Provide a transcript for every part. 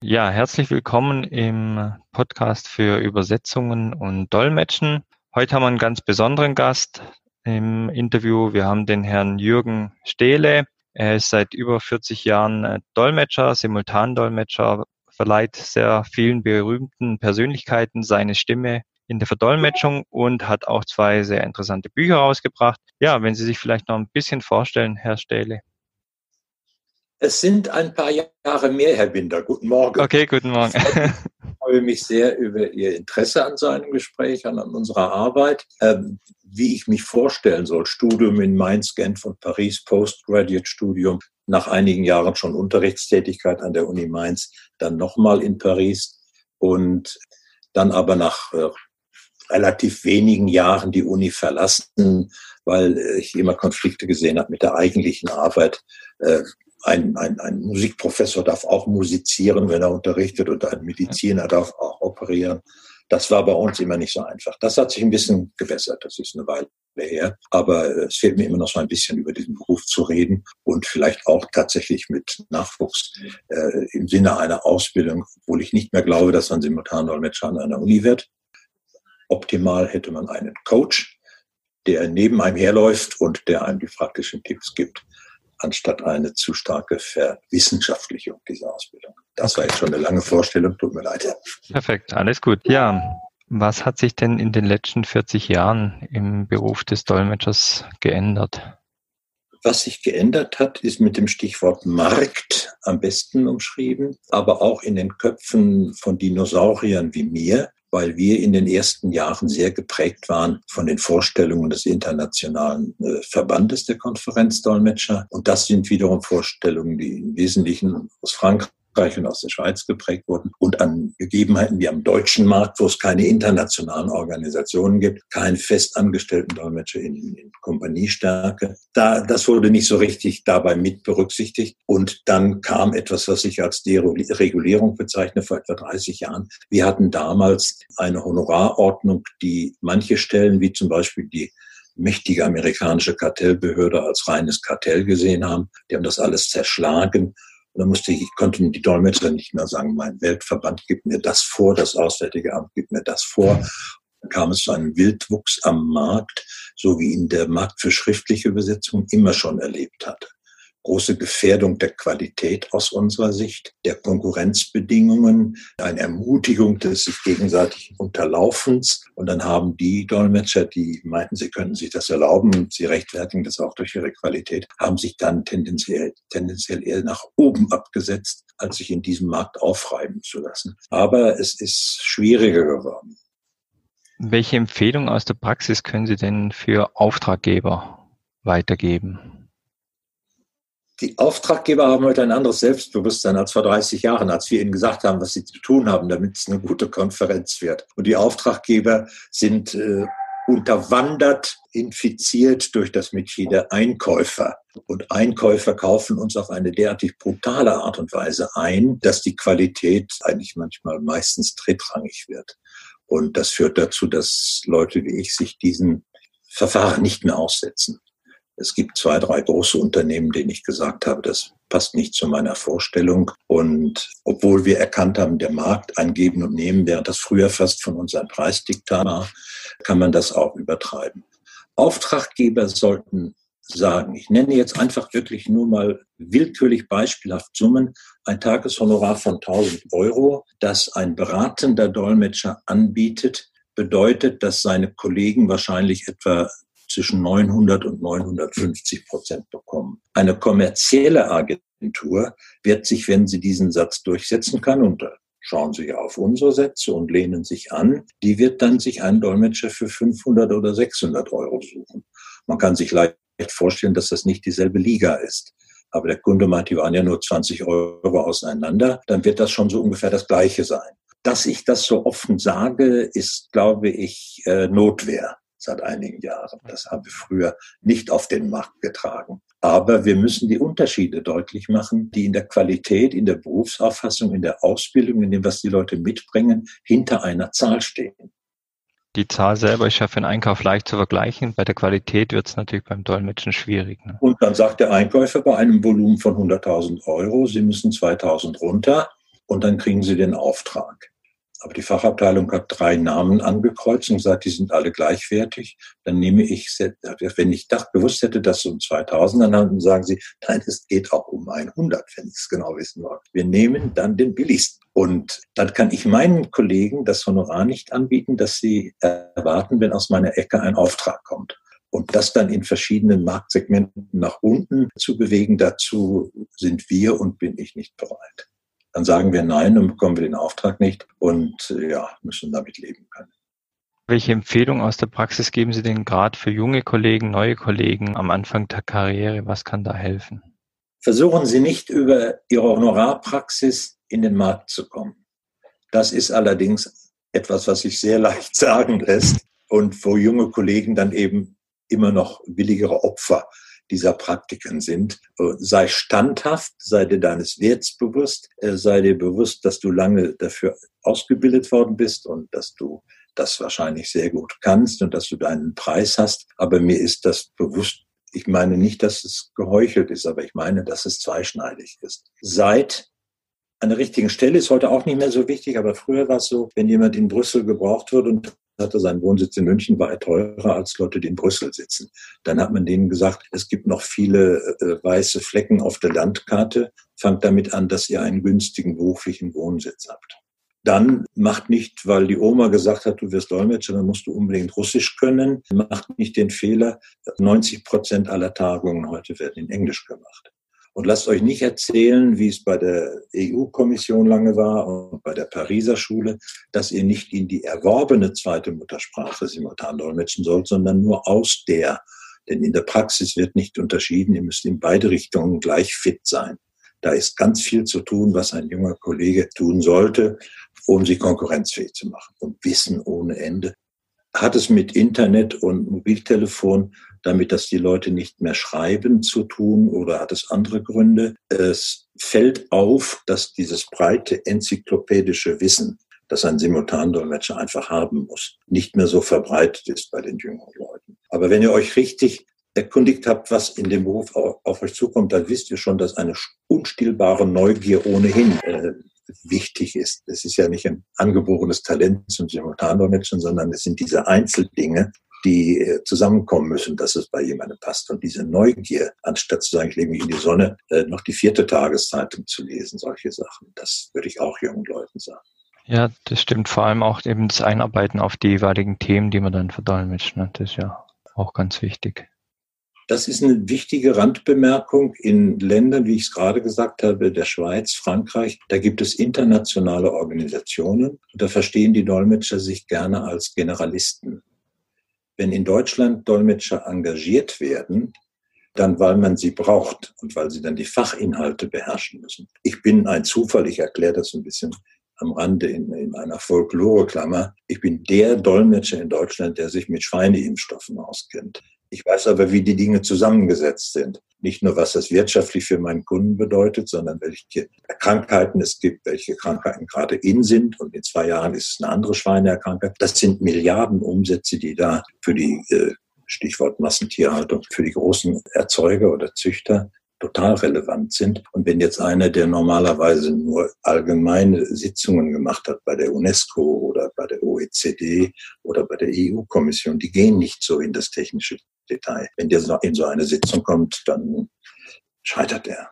Ja, herzlich willkommen im Podcast für Übersetzungen und Dolmetschen. Heute haben wir einen ganz besonderen Gast im Interview. Wir haben den Herrn Jürgen Stehle. Er ist seit über 40 Jahren äh, Dolmetscher, Simultandolmetscher, verleiht sehr vielen berühmten Persönlichkeiten seine Stimme in der Verdolmetschung und hat auch zwei sehr interessante Bücher rausgebracht. Ja, wenn Sie sich vielleicht noch ein bisschen vorstellen, Herr Stehle. Es sind ein paar Jahre mehr, Herr Binder. Guten Morgen. Okay, guten Morgen. Ich freue mich sehr über Ihr Interesse an seinem Gespräch, an unserer Arbeit. Ähm, wie ich mich vorstellen soll, Studium in Mainz, Genf und Paris, Postgraduate-Studium, nach einigen Jahren schon Unterrichtstätigkeit an der Uni Mainz, dann nochmal in Paris und dann aber nach äh, relativ wenigen Jahren die Uni verlassen, weil ich immer Konflikte gesehen habe mit der eigentlichen Arbeit. Äh, ein, ein, ein Musikprofessor darf auch musizieren, wenn er unterrichtet, und ein Mediziner darf auch operieren. Das war bei uns immer nicht so einfach. Das hat sich ein bisschen gebessert. Das ist eine Weile her. Aber es fehlt mir immer noch so ein bisschen über diesen Beruf zu reden und vielleicht auch tatsächlich mit Nachwuchs äh, im Sinne einer Ausbildung, obwohl ich nicht mehr glaube, dass man Simultandolmetscher an einer Uni wird. Optimal hätte man einen Coach, der neben einem herläuft und der einem die praktischen Tipps gibt anstatt eine zu starke Verwissenschaftlichung dieser Ausbildung. Das war jetzt schon eine lange Vorstellung, tut mir leid. Perfekt, alles gut. Ja, was hat sich denn in den letzten 40 Jahren im Beruf des Dolmetschers geändert? Was sich geändert hat, ist mit dem Stichwort Markt am besten umschrieben, aber auch in den Köpfen von Dinosauriern wie mir, weil wir in den ersten Jahren sehr geprägt waren von den Vorstellungen des internationalen äh, Verbandes der Konferenzdolmetscher. Und das sind wiederum Vorstellungen, die im Wesentlichen aus Frankreich Österreich und aus der Schweiz geprägt wurden und an Gegebenheiten wie am deutschen Markt, wo es keine internationalen Organisationen gibt, keinen festangestellten Dolmetscher in, in Kompaniestärke. Da, das wurde nicht so richtig dabei mit berücksichtigt. Und dann kam etwas, was ich als Deregulierung bezeichne, vor etwa 30 Jahren. Wir hatten damals eine Honorarordnung, die manche Stellen, wie zum Beispiel die mächtige amerikanische Kartellbehörde als reines Kartell gesehen haben. Die haben das alles zerschlagen und dann musste ich, konnten die Dolmetscher nicht mehr sagen, mein Weltverband gibt mir das vor, das Auswärtige Amt gibt mir das vor. Dann kam es zu einem Wildwuchs am Markt, so wie ihn der Markt für schriftliche Übersetzung immer schon erlebt hatte große Gefährdung der Qualität aus unserer Sicht, der Konkurrenzbedingungen, eine Ermutigung des sich gegenseitigen Unterlaufens. Und dann haben die Dolmetscher, die meinten, sie könnten sich das erlauben sie rechtfertigen das auch durch ihre Qualität, haben sich dann tendenziell, tendenziell eher nach oben abgesetzt, als sich in diesem Markt aufreiben zu lassen. Aber es ist schwieriger geworden. Welche Empfehlung aus der Praxis können Sie denn für Auftraggeber weitergeben? Die Auftraggeber haben heute ein anderes Selbstbewusstsein als vor 30 Jahren, als wir ihnen gesagt haben, was sie zu tun haben, damit es eine gute Konferenz wird. Und die Auftraggeber sind äh, unterwandert, infiziert durch das Metier der Einkäufer. Und Einkäufer kaufen uns auf eine derartig brutale Art und Weise ein, dass die Qualität eigentlich manchmal meistens drittrangig wird. Und das führt dazu, dass Leute wie ich sich diesen Verfahren nicht mehr aussetzen. Es gibt zwei, drei große Unternehmen, denen ich gesagt habe, das passt nicht zu meiner Vorstellung. Und obwohl wir erkannt haben, der Markt ein und Nehmen, während das früher fast von uns ein Preisdiktat war, kann man das auch übertreiben. Auftraggeber sollten sagen, ich nenne jetzt einfach wirklich nur mal willkürlich beispielhaft Summen, ein Tageshonorar von 1000 Euro, das ein beratender Dolmetscher anbietet, bedeutet, dass seine Kollegen wahrscheinlich etwa zwischen 900 und 950 Prozent bekommen. Eine kommerzielle Agentur wird sich, wenn sie diesen Satz durchsetzen kann, und schauen Sie ja auf unsere Sätze und lehnen sich an, die wird dann sich einen Dolmetscher für 500 oder 600 Euro suchen. Man kann sich leicht vorstellen, dass das nicht dieselbe Liga ist. Aber der Kunde meint, die waren ja nur 20 Euro auseinander, dann wird das schon so ungefähr das Gleiche sein. Dass ich das so offen sage, ist, glaube ich, äh, Notwehr seit einigen Jahren. Das haben wir früher nicht auf den Markt getragen. Aber wir müssen die Unterschiede deutlich machen, die in der Qualität, in der Berufsauffassung, in der Ausbildung, in dem, was die Leute mitbringen, hinter einer Zahl stehen. Die Zahl selber ist ja für den Einkauf leicht zu vergleichen. Bei der Qualität wird es natürlich beim Dolmetschen schwierig. Ne? Und dann sagt der Einkäufer bei einem Volumen von 100.000 Euro, Sie müssen 2.000 runter. und dann kriegen Sie den Auftrag. Aber die Fachabteilung hat drei Namen angekreuzt und gesagt, die sind alle gleichwertig. Dann nehme ich, wenn ich das gewusst hätte, dass so um 2000, dann sagen sie, nein, es geht auch um 100, wenn ich es genau wissen wollte. Wir nehmen dann den billigsten. Und dann kann ich meinen Kollegen das Honorar nicht anbieten, dass sie erwarten, wenn aus meiner Ecke ein Auftrag kommt. Und das dann in verschiedenen Marktsegmenten nach unten zu bewegen, dazu sind wir und bin ich nicht bereit. Dann sagen wir nein, dann bekommen wir den Auftrag nicht und äh, ja, müssen damit leben können. Welche Empfehlung aus der Praxis geben Sie denn gerade für junge Kollegen, neue Kollegen am Anfang der Karriere? Was kann da helfen? Versuchen Sie nicht über Ihre Honorarpraxis in den Markt zu kommen. Das ist allerdings etwas, was sich sehr leicht sagen lässt und wo junge Kollegen dann eben immer noch willigere Opfer dieser Praktiken sind. Äh, sei standhaft, sei dir deines Werts bewusst, äh, sei dir bewusst, dass du lange dafür ausgebildet worden bist und dass du das wahrscheinlich sehr gut kannst und dass du deinen Preis hast. Aber mir ist das bewusst. Ich meine nicht, dass es geheuchelt ist, aber ich meine, dass es zweischneidig ist. Seid an der richtigen Stelle ist heute auch nicht mehr so wichtig, aber früher war es so, wenn jemand in Brüssel gebraucht wird und hatte seinen Wohnsitz in München, war er teurer als Leute, die in Brüssel sitzen. Dann hat man denen gesagt, es gibt noch viele äh, weiße Flecken auf der Landkarte. Fangt damit an, dass ihr einen günstigen beruflichen Wohnsitz habt. Dann macht nicht, weil die Oma gesagt hat, du wirst Dolmetscher, dann musst du unbedingt Russisch können. Macht nicht den Fehler. 90 Prozent aller Tagungen heute werden in Englisch gemacht. Und lasst euch nicht erzählen, wie es bei der EU-Kommission lange war und bei der Pariser Schule, dass ihr nicht in die erworbene zweite Muttersprache simultan dolmetschen sollt, sondern nur aus der. Denn in der Praxis wird nicht unterschieden. Ihr müsst in beide Richtungen gleich fit sein. Da ist ganz viel zu tun, was ein junger Kollege tun sollte, um sie konkurrenzfähig zu machen. Und Wissen ohne Ende. Hat es mit Internet und Mobiltelefon damit dass die Leute nicht mehr schreiben zu tun oder hat es andere Gründe? Es fällt auf, dass dieses breite enzyklopädische Wissen, das ein Simultandolmetscher einfach haben muss, nicht mehr so verbreitet ist bei den jüngeren Leuten. Aber wenn ihr euch richtig erkundigt habt, was in dem Beruf auf, euch zukommt, dann wisst ihr schon, dass eine unstillbare Neugier ohnehin äh, wichtig ist. Es ist ja nicht ein angeborenes Talent zum Simultandolmetschen, sondern es sind diese Einzeldinge, die äh, zusammenkommen müssen, dass es bei jemandem passt. Und diese Neugier, anstatt zu sagen, ich lege mich in die Sonne, äh, noch die vierte Tageszeitung zu lesen, solche Sachen, das würde ich auch jungen Leuten sagen. Ja, das stimmt. Vor allem auch eben das Einarbeiten auf die jeweiligen Themen, die man dann verdolmetscht. Ne? Das ist ja auch ganz wichtig. Das ist eine wichtige Randbemerkung in Ländern, wie ich es gerade gesagt habe, der Schweiz, Frankreich. Da gibt es internationale Organisationen und da verstehen die Dolmetscher sich gerne als Generalisten. Wenn in Deutschland Dolmetscher engagiert werden, dann weil man sie braucht und weil sie dann die Fachinhalte beherrschen müssen. Ich bin ein Zufall, ich erkläre das ein bisschen am Rande in, in einer Folklore-Klammer. Ich bin der Dolmetscher in Deutschland, der sich mit Schweineimpfstoffen auskennt. Ich weiß aber, wie die Dinge zusammengesetzt sind. Nicht nur, was das wirtschaftlich für meinen Kunden bedeutet, sondern welche Krankheiten es gibt, welche Krankheiten gerade in sind. Und in zwei Jahren ist es eine andere Schweineerkrankung. Das sind Milliarden Umsätze, die da für die, äh, Stichwort Massentierhaltung, für die großen Erzeuger oder Züchter total relevant sind. Und wenn jetzt einer, der normalerweise nur allgemeine Sitzungen gemacht hat bei der UNESCO oder bei der OECD oder bei der EU-Kommission, die gehen nicht so in das technische Detail. Wenn der in so eine Sitzung kommt, dann scheitert er.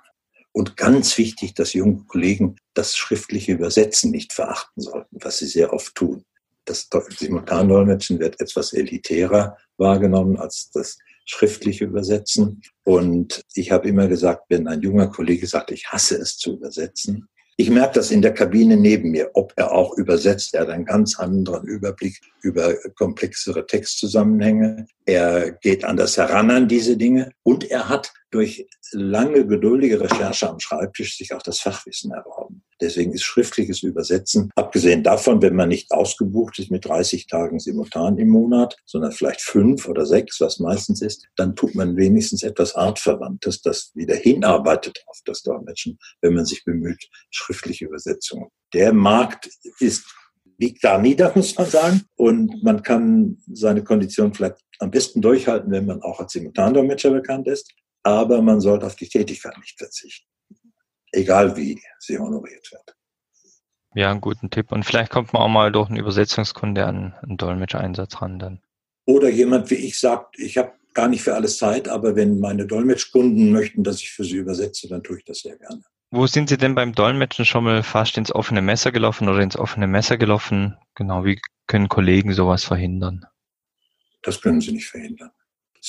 Und ganz wichtig, dass junge Kollegen das schriftliche Übersetzen nicht verachten sollten, was sie sehr oft tun. Das Simultandolmetschen wird etwas elitärer wahrgenommen als das schriftliche Übersetzen. Und ich habe immer gesagt, wenn ein junger Kollege sagt, ich hasse es zu übersetzen, ich merke das in der Kabine neben mir, ob er auch übersetzt. Er hat einen ganz anderen Überblick über komplexere Textzusammenhänge. Er geht anders heran an diese Dinge und er hat durch lange geduldige Recherche am Schreibtisch sich auch das Fachwissen erworben. Deswegen ist schriftliches Übersetzen, abgesehen davon, wenn man nicht ausgebucht ist mit 30 Tagen simultan im Monat, sondern vielleicht fünf oder sechs, was meistens ist, dann tut man wenigstens etwas Artverwandtes, das wieder hinarbeitet auf das Dolmetschen, wenn man sich bemüht, schriftliche Übersetzungen. Der Markt ist liegt da nieder, muss man sagen. Und man kann seine Kondition vielleicht am besten durchhalten, wenn man auch als Simultandolmetscher bekannt ist. Aber man sollte auf die Tätigkeit nicht verzichten egal wie sie honoriert wird. Ja, einen guten Tipp. Und vielleicht kommt man auch mal durch einen Übersetzungskunde an einen Dolmetscheinsatz ran dann. Oder jemand wie ich sagt, ich habe gar nicht für alles Zeit, aber wenn meine Dolmetschkunden möchten, dass ich für sie übersetze, dann tue ich das sehr gerne. Wo sind Sie denn beim Dolmetschen schon mal fast ins offene Messer gelaufen oder ins offene Messer gelaufen? Genau, wie können Kollegen sowas verhindern? Das können sie nicht verhindern.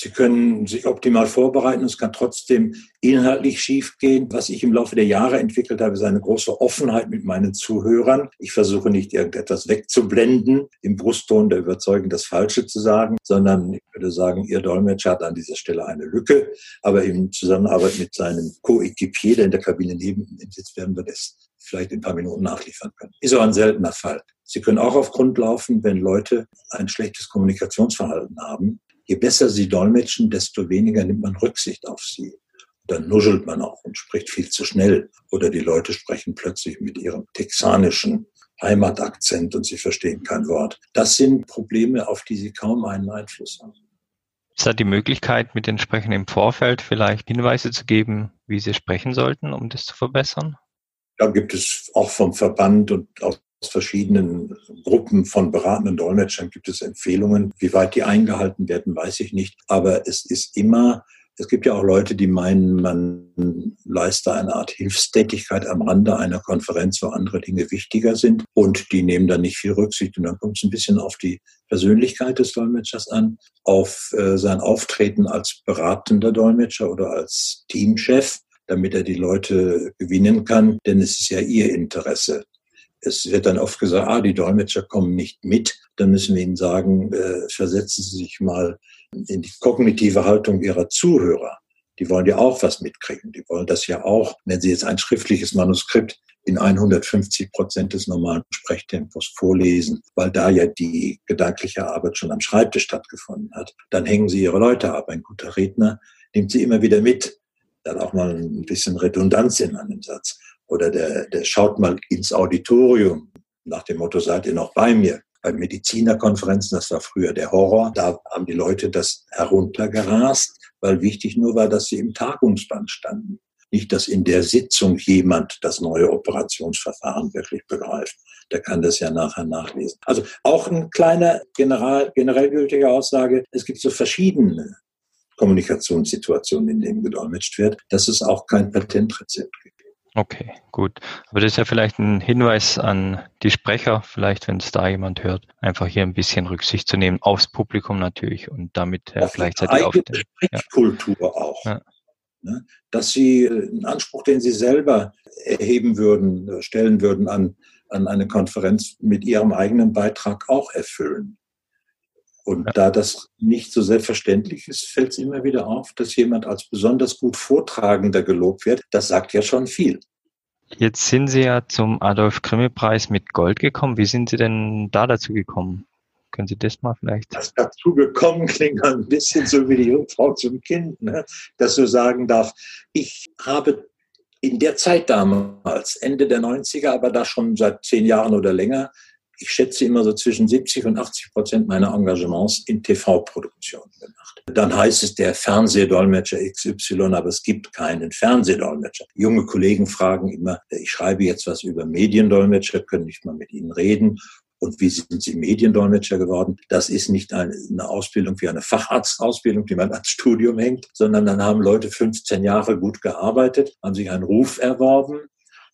Sie können sich optimal vorbereiten. Es kann trotzdem inhaltlich schiefgehen. Was ich im Laufe der Jahre entwickelt habe, ist eine große Offenheit mit meinen Zuhörern. Ich versuche nicht irgendetwas wegzublenden, im Brustton der Überzeugung das Falsche zu sagen, sondern ich würde sagen, Ihr Dolmetscher hat an dieser Stelle eine Lücke. Aber in Zusammenarbeit mit seinem Co-Equipier, der in der Kabine neben ihm sitzt, werden wir das vielleicht in ein paar Minuten nachliefern können. Ist aber ein seltener Fall. Sie können auch auf Grund laufen, wenn Leute ein schlechtes Kommunikationsverhalten haben je besser sie dolmetschen, desto weniger nimmt man Rücksicht auf sie. Dann nuschelt man auch und spricht viel zu schnell. Oder die Leute sprechen plötzlich mit ihrem texanischen Heimatakzent und sie verstehen kein Wort. Das sind Probleme, auf die sie kaum einen Einfluss haben. Ist da die Möglichkeit, mit den Sprechern im Vorfeld vielleicht Hinweise zu geben, wie sie sprechen sollten, um das zu verbessern? Da gibt es auch vom Verband und aus aus verschiedenen Gruppen von beratenden Dolmetschern gibt es Empfehlungen. Wie weit die eingehalten werden, weiß ich nicht. Aber es ist immer, es gibt ja auch Leute, die meinen, man leiste eine Art Hilfstätigkeit am Rande einer Konferenz, wo andere Dinge wichtiger sind. Und die nehmen dann nicht viel Rücksicht. Und dann kommt es ein bisschen auf die Persönlichkeit des Dolmetschers an, auf äh, sein Auftreten als beratender Dolmetscher oder als Teamchef damit er die Leute gewinnen kann, denn es ist ja ihr Interesse, es wird dann oft gesagt, ah, die Dolmetscher kommen nicht mit. Dann müssen wir ihnen sagen, äh, versetzen Sie sich mal in die kognitive Haltung Ihrer Zuhörer. Die wollen ja auch was mitkriegen. Die wollen das ja auch, wenn Sie jetzt ein schriftliches Manuskript in 150 Prozent des normalen Sprechtempos vorlesen, weil da ja die gedankliche Arbeit schon am Schreibtisch stattgefunden hat. Dann hängen Sie Ihre Leute ab. Ein guter Redner nimmt sie immer wieder mit. Dann auch mal ein bisschen Redundanz in einem Satz. Oder der, der schaut mal ins Auditorium nach dem Motto, seid ihr noch bei mir? Bei Medizinerkonferenzen, das war früher der Horror, da haben die Leute das heruntergerast, weil wichtig nur war, dass sie im Tagungsband standen. Nicht, dass in der Sitzung jemand das neue Operationsverfahren wirklich begreift. Der kann das ja nachher nachlesen. Also auch eine kleine general, generell gültige Aussage. Es gibt so verschiedene Kommunikationssituationen, in denen gedolmetscht wird, dass es auch kein Patentrezept gibt. Okay, gut. Aber das ist ja vielleicht ein Hinweis an die Sprecher, vielleicht wenn es da jemand hört, einfach hier ein bisschen Rücksicht zu nehmen, aufs Publikum natürlich und damit äh, gleichzeitig auf die Sprechkultur ja. auch. Ja. Ne? Dass sie einen Anspruch, den sie selber erheben würden, stellen würden an, an eine Konferenz mit ihrem eigenen Beitrag auch erfüllen. Und ja. da das nicht so selbstverständlich ist, fällt es immer wieder auf, dass jemand als besonders gut Vortragender gelobt wird. Das sagt ja schon viel. Jetzt sind Sie ja zum Adolf-Grimme-Preis mit Gold gekommen. Wie sind Sie denn da dazu gekommen? Können Sie das mal vielleicht? Das dazu gekommen klingt ein bisschen so wie die Jungfrau zum Kind, ne? das so sagen darf. Ich habe in der Zeit damals, Ende der 90er, aber da schon seit zehn Jahren oder länger, ich schätze immer so zwischen 70 und 80 Prozent meiner Engagements in TV-Produktionen gemacht. Dann heißt es der Fernsehdolmetscher XY, aber es gibt keinen Fernsehdolmetscher. Junge Kollegen fragen immer, ich schreibe jetzt was über Mediendolmetscher, können nicht mal mit ihnen reden. Und wie sind Sie Mediendolmetscher geworden? Das ist nicht eine, Ausbildung wie eine Facharztausbildung, die man ans Studium hängt, sondern dann haben Leute 15 Jahre gut gearbeitet, haben sich einen Ruf erworben,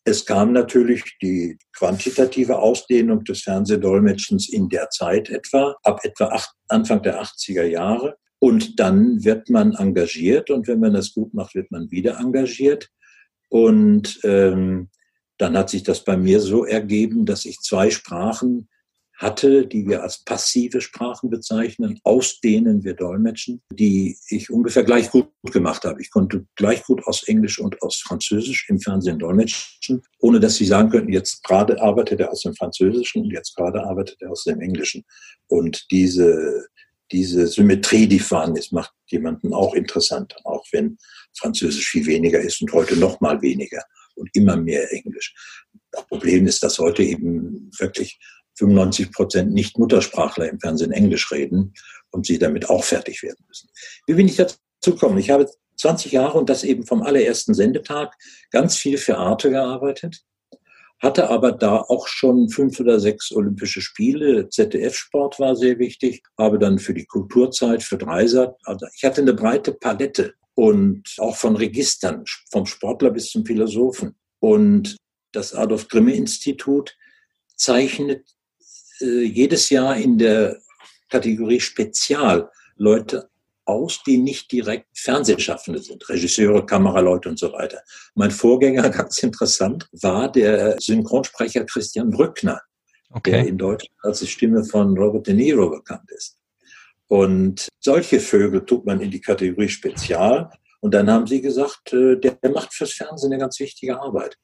es kam natürlich die quantitative Ausdehnung des Fernsehdolmetschens in der Zeit etwa, ab etwa acht, Anfang der 80er Jahre. Und dann wird man engagiert und wenn man das gut macht, wird man wieder engagiert. Und ähm, dann hat sich das bei mir so ergeben, dass ich zwei Sprachen hatte, die wir als passive Sprachen bezeichnen, aus denen wir dolmetschen, die ich ungefähr gleich gut gemacht habe. Ich konnte gleich gut aus Englisch und aus Französisch im Fernsehen dolmetschen, ohne dass Sie sagen könnten, jetzt gerade arbeitet er aus dem Französischen und jetzt gerade arbeitet er aus dem Englischen. Und diese, diese Symmetrie, die vorhanden ist, macht jemanden auch interessant, auch wenn Französisch viel weniger ist und heute noch mal weniger und immer mehr Englisch. Das Problem ist, dass heute eben wirklich 95 Prozent Nicht-Muttersprachler im Fernsehen Englisch reden und sie damit auch fertig werden müssen. Wie bin ich dazu gekommen? Ich habe 20 Jahre und das eben vom allerersten Sendetag ganz viel für Arte gearbeitet, hatte aber da auch schon fünf oder sechs Olympische Spiele. ZDF-Sport war sehr wichtig, habe dann für die Kulturzeit, für Dreisat, also ich hatte eine breite Palette und auch von Registern, vom Sportler bis zum Philosophen. Und das Adolf Grimme Institut zeichnet jedes Jahr in der Kategorie Spezial Leute aus, die nicht direkt Fernsehschaffende sind, Regisseure, Kameraleute und so weiter. Mein Vorgänger, ganz interessant, war der Synchronsprecher Christian Brückner, okay. der in Deutschland als die Stimme von Robert De Niro bekannt ist. Und solche Vögel tut man in die Kategorie Spezial. Und dann haben sie gesagt, äh, der macht fürs Fernsehen eine ganz wichtige Arbeit.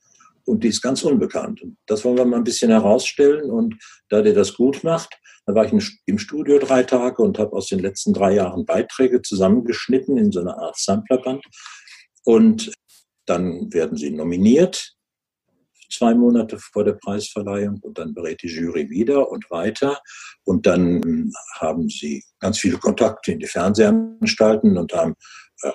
Und die ist ganz unbekannt. Das wollen wir mal ein bisschen herausstellen. Und da der das gut macht, da war ich im Studio drei Tage und habe aus den letzten drei Jahren Beiträge zusammengeschnitten in so einer Art Samplerband. Und dann werden sie nominiert, zwei Monate vor der Preisverleihung, und dann berät die Jury wieder und weiter. Und dann haben sie ganz viele Kontakte in die Fernsehanstalten und haben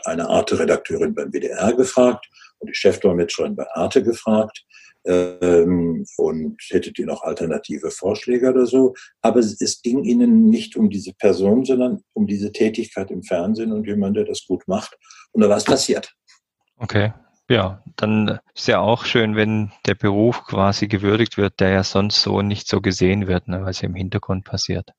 eine Arte-Redakteurin beim WDR gefragt und die Chefdolmetscherin bei Arte gefragt ähm, und hättet ihr noch alternative Vorschläge oder so. Aber es ging ihnen nicht um diese Person, sondern um diese Tätigkeit im Fernsehen und jemand, der das gut macht. Und da war es passiert. Okay. Ja, dann ist ja auch schön, wenn der Beruf quasi gewürdigt wird, der ja sonst so nicht so gesehen wird, ne, was ja im Hintergrund passiert.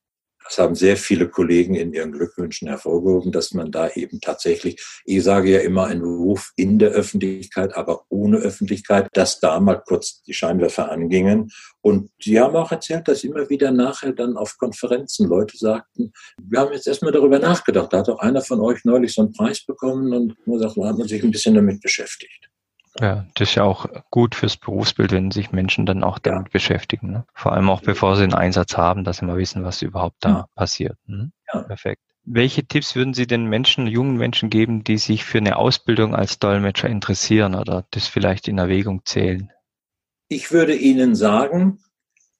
Das haben sehr viele Kollegen in ihren Glückwünschen hervorgehoben, dass man da eben tatsächlich, ich sage ja immer, ein Beruf in der Öffentlichkeit, aber ohne Öffentlichkeit, dass da mal kurz die Scheinwerfer angingen. Und sie haben auch erzählt, dass immer wieder nachher dann auf Konferenzen Leute sagten, wir haben jetzt erstmal darüber nachgedacht. Da hat auch einer von euch neulich so einen Preis bekommen und man sagt, man hat man sich ein bisschen damit beschäftigt. Ja, das ist ja auch gut fürs Berufsbild, wenn sich Menschen dann auch damit ja. beschäftigen. Ne? Vor allem auch bevor sie einen Einsatz haben, dass sie mal wissen, was überhaupt da ja. passiert. Ne? Ja. Perfekt. Welche Tipps würden Sie den Menschen, jungen Menschen geben, die sich für eine Ausbildung als Dolmetscher interessieren oder das vielleicht in Erwägung zählen? Ich würde Ihnen sagen,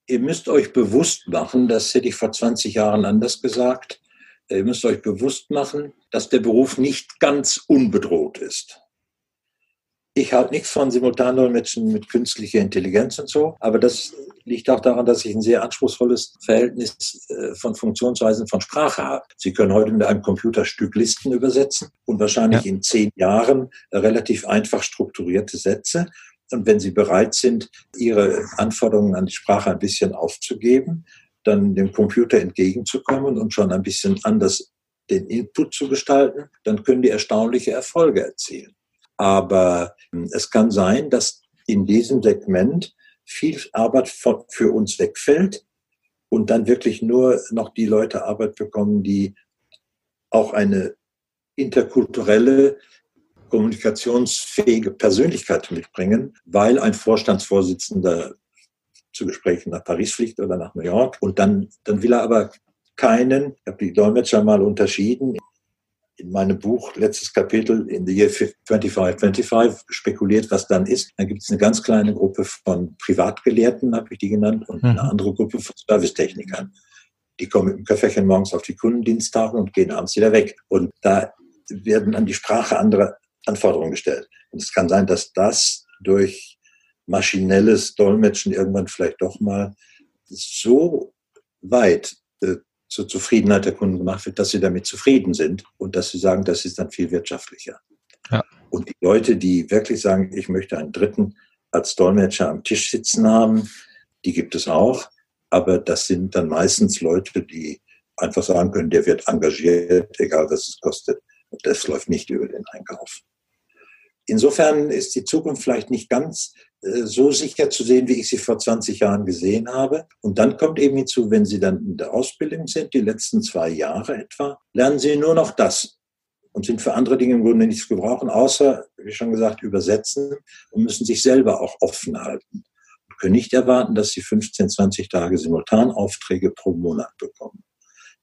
ihr müsst euch bewusst machen, das hätte ich vor 20 Jahren anders gesagt, ihr müsst euch bewusst machen, dass der Beruf nicht ganz unbedroht ist. Ich halte nichts von Simultandolmetschen mit künstlicher Intelligenz und so, aber das liegt auch daran, dass ich ein sehr anspruchsvolles Verhältnis äh, von Funktionsweisen von Sprache habe. Sie können heute mit einem Computerstück Listen übersetzen und wahrscheinlich ja. in zehn Jahren relativ einfach strukturierte Sätze. Und wenn Sie bereit sind, Ihre Anforderungen an die Sprache ein bisschen aufzugeben, dann dem Computer entgegenzukommen und schon ein bisschen anders den Input zu gestalten, dann können die erstaunliche Erfolge erzielen. Aber hm, es kann sein, dass in diesem Segment viel Arbeit für uns wegfällt und dann wirklich nur noch die Leute Arbeit bekommen, die auch eine interkulturelle, kommunikationsfähige Persönlichkeit mitbringen, weil ein Vorstandsvorsitzender zu Gesprächen nach Paris fliegt oder nach New York und dann, dann will er aber keinen, ich habe die Dolmetscher mal unterschieden, in meinem Buch, letztes Kapitel, in the year 2525, spekuliert, was dann ist. Dann gibt es eine ganz kleine Gruppe von Privatgelehrten, habe ich die genannt, und mhm. eine andere Gruppe von Servicetechnikern. Die kommen mit dem Köfferchen morgens auf die Kundendiensttage und gehen abends wieder weg. Und da werden an die Sprache andere Anforderungen gestellt. Und es kann sein, dass das durch maschinelles Dolmetschen irgendwann vielleicht doch mal so weit äh, zur Zufriedenheit der Kunden gemacht wird, dass sie damit zufrieden sind und dass sie sagen, das ist dann viel wirtschaftlicher. Ja. Und die Leute, die wirklich sagen, ich möchte einen Dritten als Dolmetscher am Tisch sitzen haben, die gibt es auch. Aber das sind dann meistens Leute, die einfach sagen können, der wird engagiert, egal was es kostet. Und das läuft nicht über den Einkauf. Insofern ist die Zukunft vielleicht nicht ganz so sicher zu sehen, wie ich sie vor 20 Jahren gesehen habe. Und dann kommt eben hinzu, wenn Sie dann in der Ausbildung sind, die letzten zwei Jahre etwa, lernen Sie nur noch das und sind für andere Dinge im Grunde nichts gebrauchen, außer, wie schon gesagt, übersetzen und müssen sich selber auch offen halten. Und können nicht erwarten, dass Sie 15, 20 Tage Simultanaufträge pro Monat bekommen.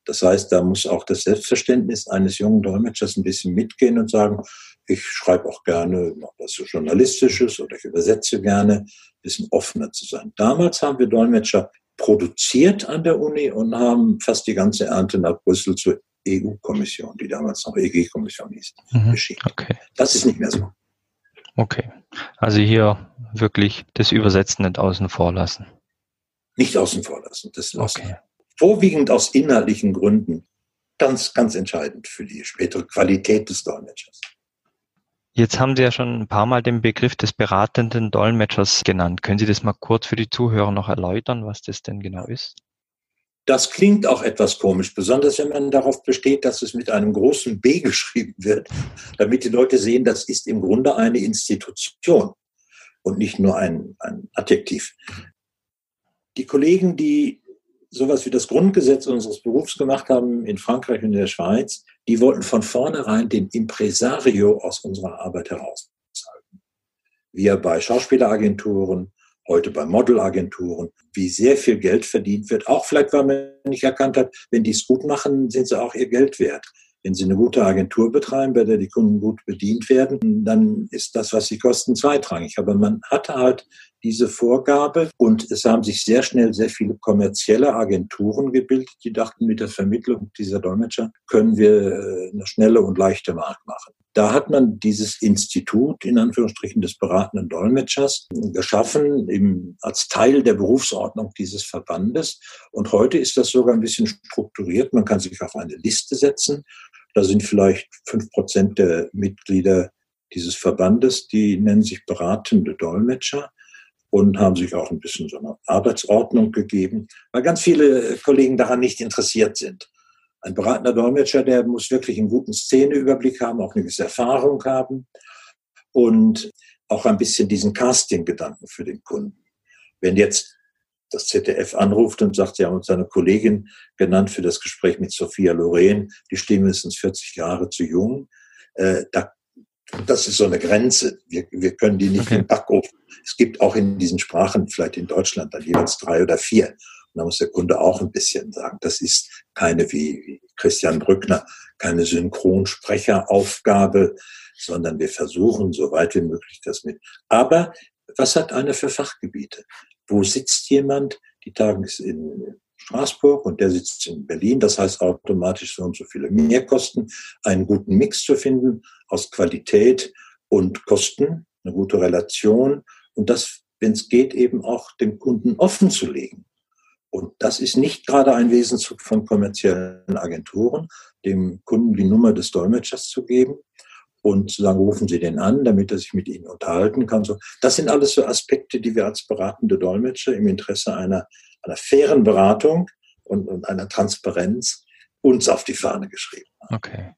Das heißt, da muss auch das Selbstverständnis eines jungen Dolmetschers ein bisschen mitgehen und sagen, ich schreibe auch gerne noch was Journalistisches oder ich übersetze gerne, ein bisschen offener zu sein. Damals haben wir Dolmetscher produziert an der Uni und haben fast die ganze Ernte nach Brüssel zur EU-Kommission, die damals noch EG-Kommission hieß, mhm, geschickt. Okay. Das ist nicht mehr so. Okay. Also hier wirklich das Übersetzen nicht außen vor lassen. Nicht außen vor lassen. Das lassen. Okay. Vorwiegend aus inhaltlichen Gründen. Ganz, ganz entscheidend für die spätere Qualität des Dolmetschers. Jetzt haben Sie ja schon ein paar Mal den Begriff des beratenden Dolmetschers genannt. Können Sie das mal kurz für die Zuhörer noch erläutern, was das denn genau ist? Das klingt auch etwas komisch, besonders wenn man darauf besteht, dass es mit einem großen B geschrieben wird, damit die Leute sehen, das ist im Grunde eine Institution und nicht nur ein, ein Adjektiv. Die Kollegen, die sowas wie das Grundgesetz unseres Berufs gemacht haben in Frankreich und in der Schweiz, die wollten von vornherein den Impresario aus unserer Arbeit heraushalten. Wir bei Schauspieleragenturen, heute bei Modelagenturen, wie sehr viel Geld verdient wird. Auch vielleicht, weil man nicht erkannt hat, wenn die es gut machen, sind sie auch ihr Geld wert. Wenn Sie eine gute Agentur betreiben, bei der die Kunden gut bedient werden, dann ist das, was sie kosten, zweitrangig. Aber man hatte halt diese Vorgabe und es haben sich sehr schnell sehr viele kommerzielle Agenturen gebildet, die dachten, mit der Vermittlung dieser Dolmetscher können wir äh, eine schnelle und leichte Markt machen. Da hat man dieses Institut, in Anführungsstrichen, des beratenden Dolmetschers geschaffen, eben als Teil der Berufsordnung dieses Verbandes. Und heute ist das sogar ein bisschen strukturiert. Man kann sich auf eine Liste setzen. Da sind vielleicht fünf Prozent der Mitglieder dieses Verbandes, die nennen sich beratende Dolmetscher und haben sich auch ein bisschen so eine Arbeitsordnung gegeben, weil ganz viele Kollegen daran nicht interessiert sind. Ein beratender Dolmetscher, der muss wirklich einen guten Szeneüberblick haben, auch eine gewisse Erfahrung haben und auch ein bisschen diesen Casting-Gedanken für den Kunden. Wenn jetzt das ZDF anruft und sagt, sie haben uns eine Kollegin genannt für das Gespräch mit Sophia Loren, die ist uns 40 Jahre zu jung, äh, da, das ist so eine Grenze. Wir, wir können die nicht okay. im Backofen. Es gibt auch in diesen Sprachen, vielleicht in Deutschland, dann jeweils drei oder vier. Und da muss der Kunde auch ein bisschen sagen, das ist keine wie Christian Brückner, keine Synchronsprecheraufgabe, sondern wir versuchen so weit wie möglich das mit. Aber was hat einer für Fachgebiete? Wo sitzt jemand? Die Tagen ist in Straßburg und der sitzt in Berlin. Das heißt automatisch so und so viele Mehrkosten, einen guten Mix zu finden aus Qualität und Kosten, eine gute Relation und das, wenn es geht, eben auch dem Kunden offen zu legen. Und das ist nicht gerade ein Wesenszug von kommerziellen Agenturen, dem Kunden die Nummer des Dolmetschers zu geben und zu sagen, rufen Sie den an, damit er sich mit Ihnen unterhalten kann. Das sind alles so Aspekte, die wir als beratende Dolmetscher im Interesse einer, einer fairen Beratung und, und einer Transparenz uns auf die Fahne geschrieben haben. Okay.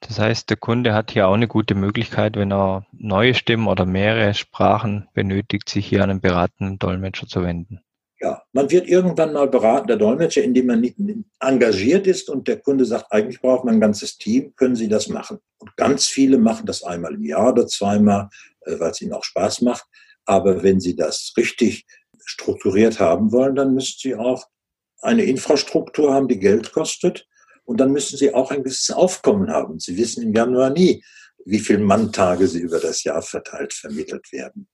Das heißt, der Kunde hat hier auch eine gute Möglichkeit, wenn er neue Stimmen oder mehrere Sprachen benötigt, sich hier an einen beratenden Dolmetscher zu wenden ja, man wird irgendwann mal beraten, der Dolmetscher, indem man nicht engagiert ist und der Kunde sagt, eigentlich braucht man ein ganzes Team, können Sie das machen? Und ganz viele machen das einmal im Jahr oder zweimal, äh, weil es ihnen auch Spaß macht. Aber wenn Sie das richtig strukturiert haben wollen, dann müssen Sie auch eine Infrastruktur haben, die Geld kostet. Und dann müssen Sie auch ein gewisses Aufkommen haben. Sie wissen im Januar nie, wie viele Manntage Sie über das Jahr verteilt vermittelt werden.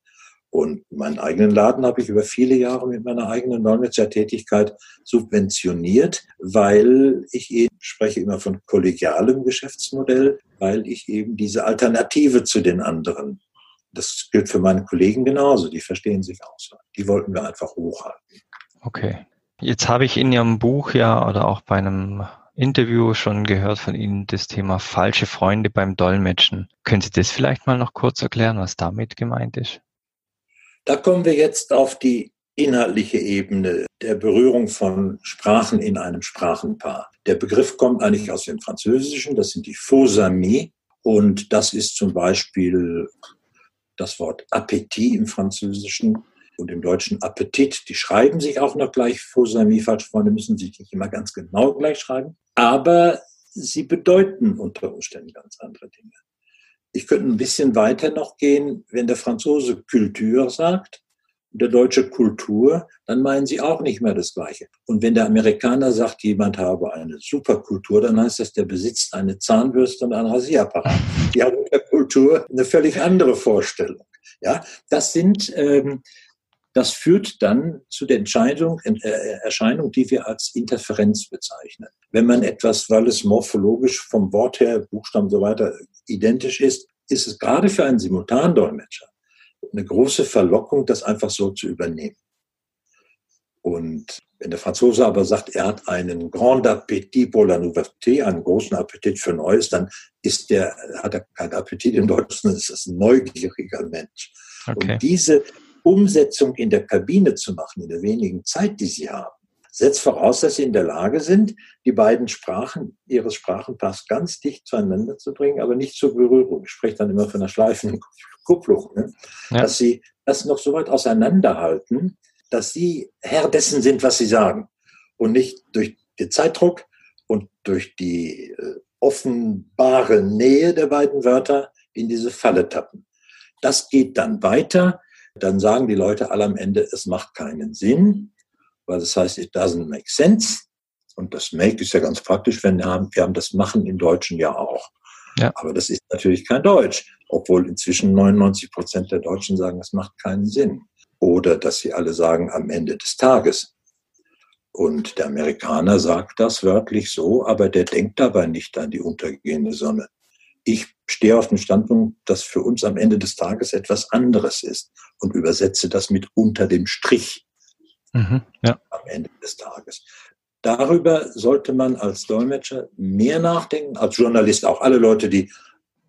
Und meinen eigenen Laden habe ich über viele Jahre mit meiner eigenen Dolmetschertätigkeit subventioniert, weil ich eben spreche immer von kollegialem Geschäftsmodell, weil ich eben diese Alternative zu den anderen, das gilt für meine Kollegen genauso, die verstehen sich aus. Die wollten wir einfach hochhalten. Okay. Jetzt habe ich in Ihrem Buch ja oder auch bei einem Interview schon gehört von Ihnen das Thema falsche Freunde beim Dolmetschen. Können Sie das vielleicht mal noch kurz erklären, was damit gemeint ist? Da kommen wir jetzt auf die inhaltliche Ebene der Berührung von Sprachen in einem Sprachenpaar. Der Begriff kommt eigentlich aus dem Französischen, das sind die Faux amis und das ist zum Beispiel das Wort Appetit im Französischen und im Deutschen Appetit. Die schreiben sich auch noch gleich Faux amis, falsche Freunde müssen sich nicht immer ganz genau gleich schreiben, aber sie bedeuten unter Umständen ganz andere Dinge. Ich könnte ein bisschen weiter noch gehen, wenn der Franzose Kultur sagt und der Deutsche Kultur, dann meinen sie auch nicht mehr das Gleiche. Und wenn der Amerikaner sagt, jemand habe eine Superkultur, dann heißt das, der besitzt eine Zahnbürste und einen Rasierapparat. Die haben Kultur eine völlig andere Vorstellung. Ja, das sind ähm, das führt dann zu der Entscheidung, äh, Erscheinung, die wir als Interferenz bezeichnen. Wenn man etwas, weil es morphologisch vom Wort her, Buchstaben und so weiter, identisch ist, ist es gerade für einen Simultandolmetscher eine große Verlockung, das einfach so zu übernehmen. Und wenn der Franzose aber sagt, er hat einen Grand Appetit pour la Nouveauté, einen großen Appetit für Neues, dann ist der, hat er keinen Appetit im Deutschen, das ist ein neugieriger Mensch. Okay. Und diese Umsetzung in der Kabine zu machen, in der wenigen Zeit, die sie haben, setzt voraus, dass sie in der Lage sind, die beiden Sprachen, ihres Sprachenpaars ganz dicht zueinander zu bringen, aber nicht zur Berührung. Ich spreche dann immer von einer schleifenden Kupplung. Ne? Ja. Dass sie das noch so weit auseinanderhalten, dass sie Herr dessen sind, was sie sagen. Und nicht durch den Zeitdruck und durch die äh, offenbare Nähe der beiden Wörter in diese Falle tappen. Das geht dann weiter. Dann sagen die Leute alle am Ende, es macht keinen Sinn weil das heißt, it doesn't make sense. Und das make ist ja ganz praktisch, wenn wir haben, wir haben das machen im Deutschen ja auch. Ja. Aber das ist natürlich kein Deutsch, obwohl inzwischen 99 Prozent der Deutschen sagen, es macht keinen Sinn. Oder dass sie alle sagen, am Ende des Tages. Und der Amerikaner sagt das wörtlich so, aber der denkt dabei nicht an die untergehende Sonne. Ich stehe auf dem Standpunkt, dass für uns am Ende des Tages etwas anderes ist und übersetze das mit unter dem Strich. Mhm, ja. am Ende des Tages. Darüber sollte man als Dolmetscher mehr nachdenken, als Journalist auch alle Leute, die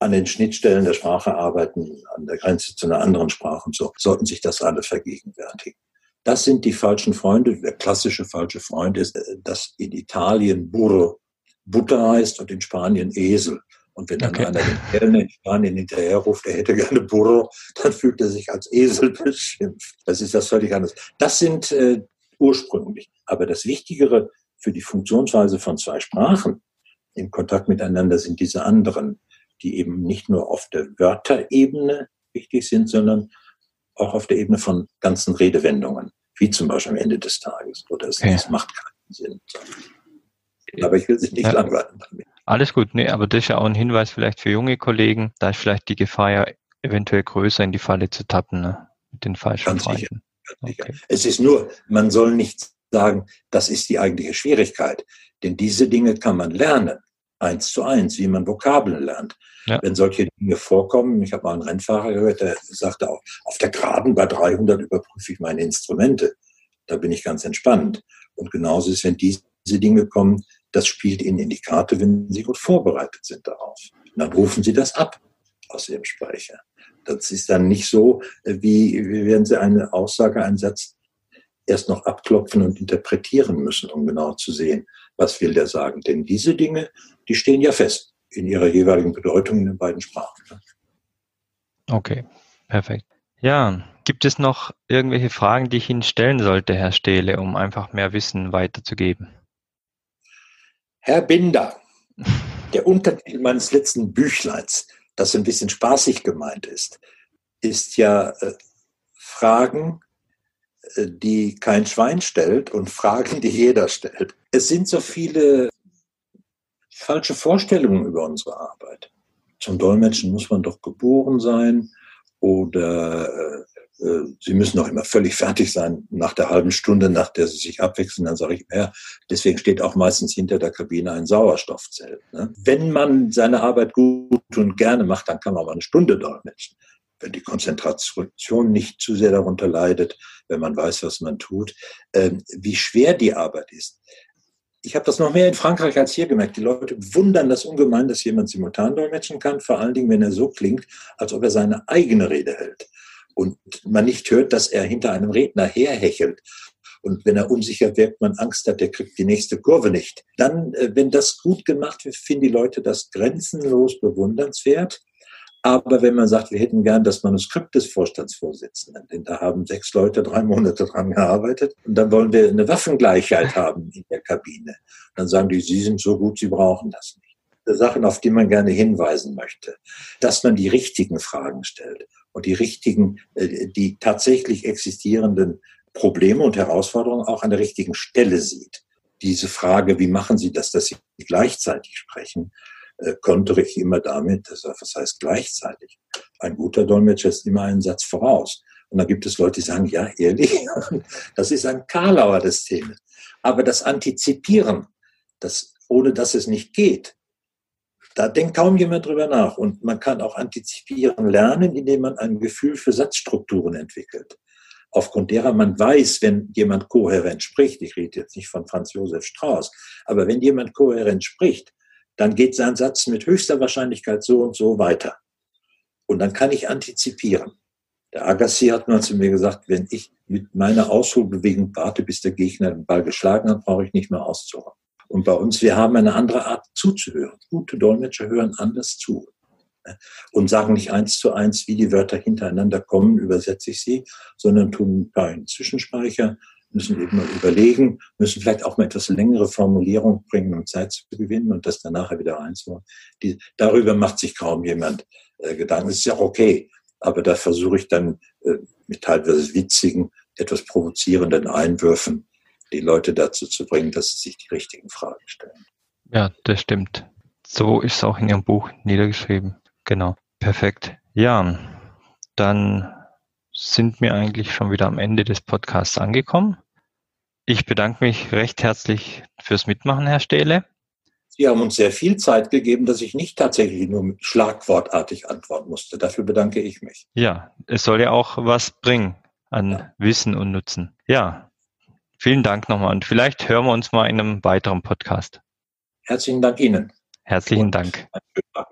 an den Schnittstellen der Sprache arbeiten, an der Grenze zu einer anderen Sprache und so, sollten sich das alle vergegenwärtigen. Das sind die falschen Freunde. Der klassische falsche Freund ist, äh, dass in Italien Burro Butter heißt und in Spanien Esel. Und wenn dann okay. einer den Kellner in Spanien hinterherruft, er hätte gerne Burro, dann fühlt er sich als Esel beschimpft. Das ist das völlig anders. Das sind äh, ursprünglich. Aber das Wichtigere für die Funktionsweise von zwei Sprachen im Kontakt miteinander sind diese anderen, die eben nicht nur auf der Wörterebene wichtig sind, sondern auch auf der Ebene von ganzen Redewendungen, wie zum Beispiel am Ende des Tages. Oder es, okay. macht keinen Sinn. Aber ich will sich nicht ja. langweilen damit. Alles gut, nee, aber das ist ja auch ein Hinweis vielleicht für junge Kollegen. Da ist vielleicht die Gefahr ja eventuell größer, in die Falle zu tappen, ne? mit den falschen Ganz Sicher. Okay. Es ist nur, man soll nicht sagen, das ist die eigentliche Schwierigkeit. Denn diese Dinge kann man lernen, eins zu eins, wie man Vokabeln lernt. Ja. Wenn solche Dinge vorkommen, ich habe mal einen Rennfahrer gehört, der sagte auch, auf der Geraden bei 300 überprüfe ich meine Instrumente. Da bin ich ganz entspannt. Und genauso ist, wenn diese Dinge kommen, das spielt Ihnen in die Karte, wenn Sie gut vorbereitet sind darauf. Und dann rufen Sie das ab aus Ihrem Speicher. Das ist dann nicht so, äh, wie, wie wenn Sie eine Aussage, einen Satz erst noch abklopfen und interpretieren müssen, um genau zu sehen, was will der sagen. Denn diese Dinge, die stehen ja fest in ihrer jeweiligen Bedeutung in den beiden Sprachen. Ne? Okay, perfekt. Ja, gibt es noch irgendwelche Fragen, die ich Ihnen stellen sollte, Herr Stehle, um einfach mehr Wissen weiterzugeben? Herr Binder, der Untertitel meines letzten Büchleins, das ein bisschen spaßig gemeint ist, ist ja äh, Fragen, die kein Schwein stellt und Fragen, die jeder stellt. Es sind so viele falsche Vorstellungen über unsere Arbeit. Zum Dolmetschen muss man doch geboren sein oder äh, äh, Sie müssen doch immer völlig fertig sein nach der halben Stunde, nach der Sie sich abwechseln. Dann sage ich, ja, deswegen steht auch meistens hinter der Kabine ein Sauerstoffzelt. Ne? Wenn man seine Arbeit gut und gerne macht, dann kann man mal eine Stunde dolmetschen. Wenn die Konzentration nicht zu sehr darunter leidet, wenn man weiß, was man tut, ähm, wie schwer die Arbeit ist. Ich habe das noch mehr in Frankreich als hier gemerkt. Die Leute wundern das ungemein, dass jemand simultan dolmetschen kann, vor allen Dingen, wenn er so klingt, als ob er seine eigene Rede hält und man nicht hört, dass er hinter einem Redner herhechelt. Und wenn er unsicher wirkt, man Angst hat, der kriegt die nächste Kurve nicht. Dann, äh, wenn das gut gemacht wird, finden die Leute das grenzenlos bewundernswert. Aber wenn man sagt, wir hätten gern das Manuskript des Vorstandsvorsitzenden, denn da haben sechs Leute drei Monate dran gearbeitet, und dann wollen wir eine Waffengleichheit haben in der Kabine. Dann sagen die, Sie sind so gut, Sie brauchen das nicht. Sachen, auf die man gerne hinweisen möchte, dass man die richtigen Fragen stellt und die richtigen, äh, die tatsächlich existierenden Probleme und Herausforderungen auch an der richtigen Stelle sieht. Diese Frage, wie machen Sie das, dass Sie gleichzeitig sprechen, kontere ich immer damit, was heißt gleichzeitig. Ein guter Dolmetscher ist immer einen Satz voraus. Und dann gibt es Leute, die sagen, ja, ehrlich, das ist ein Karlauer des Themen. Aber das Antizipieren, das, ohne dass es nicht geht, Da denkt kaum jemand drüber nach. Und man kann auch antizipieren lernen, indem man ein Gefühl für Satzstrukturen entwickelt. Aufgrund derer man weiß, wenn jemand kohärent spricht, ich rede jetzt nicht von Franz Josef Strauß, aber wenn jemand kohärent spricht, dann geht sein Satz mit höchster Wahrscheinlichkeit so und so weiter. Und dann kann ich antizipieren. Der Agassi hat mal zu mir gesagt, wenn ich mit meiner Ausholbewegung warte, bis der Gegner den Ball geschlagen hat, brauche ich nicht mehr auszuholen. Und bei uns, wir haben eine andere Art zuzuhören. Gute Dolmetscher hören anders zu und sagen nicht eins zu eins, wie die Wörter hintereinander kommen, übersetze ich sie, sondern tun ein paar Zwischenspeicher, müssen eben mal überlegen, müssen vielleicht auch mal etwas längere Formulierung bringen, um Zeit zu gewinnen und das dann nachher wieder einzuholen. Die, darüber macht sich kaum jemand äh, Gedanken. Das ist ja okay, aber da versuche ich dann äh, mit teilweise witzigen, etwas provozierenden Einwürfen die Leute dazu zu bringen, dass sie sich die richtigen Fragen stellen. Ja, das stimmt. So ist es auch in Ihrem Buch niedergeschrieben. Genau. Perfekt. Ja, dann sind wir eigentlich schon wieder am Ende des Podcasts angekommen. Ich bedanke mich recht herzlich fürs Mitmachen, Herr Stehle. Sie haben uns sehr viel Zeit gegeben, dass ich nicht tatsächlich nur schlagwortartig antworten musste. Dafür bedanke ich mich. Ja, es soll ja auch was bringen an ja. Wissen und Nutzen. Ja, vielen Dank nochmal und vielleicht hören wir uns mal in einem weiteren Podcast. Herzlichen Dank Ihnen. Herzlichen und Dank.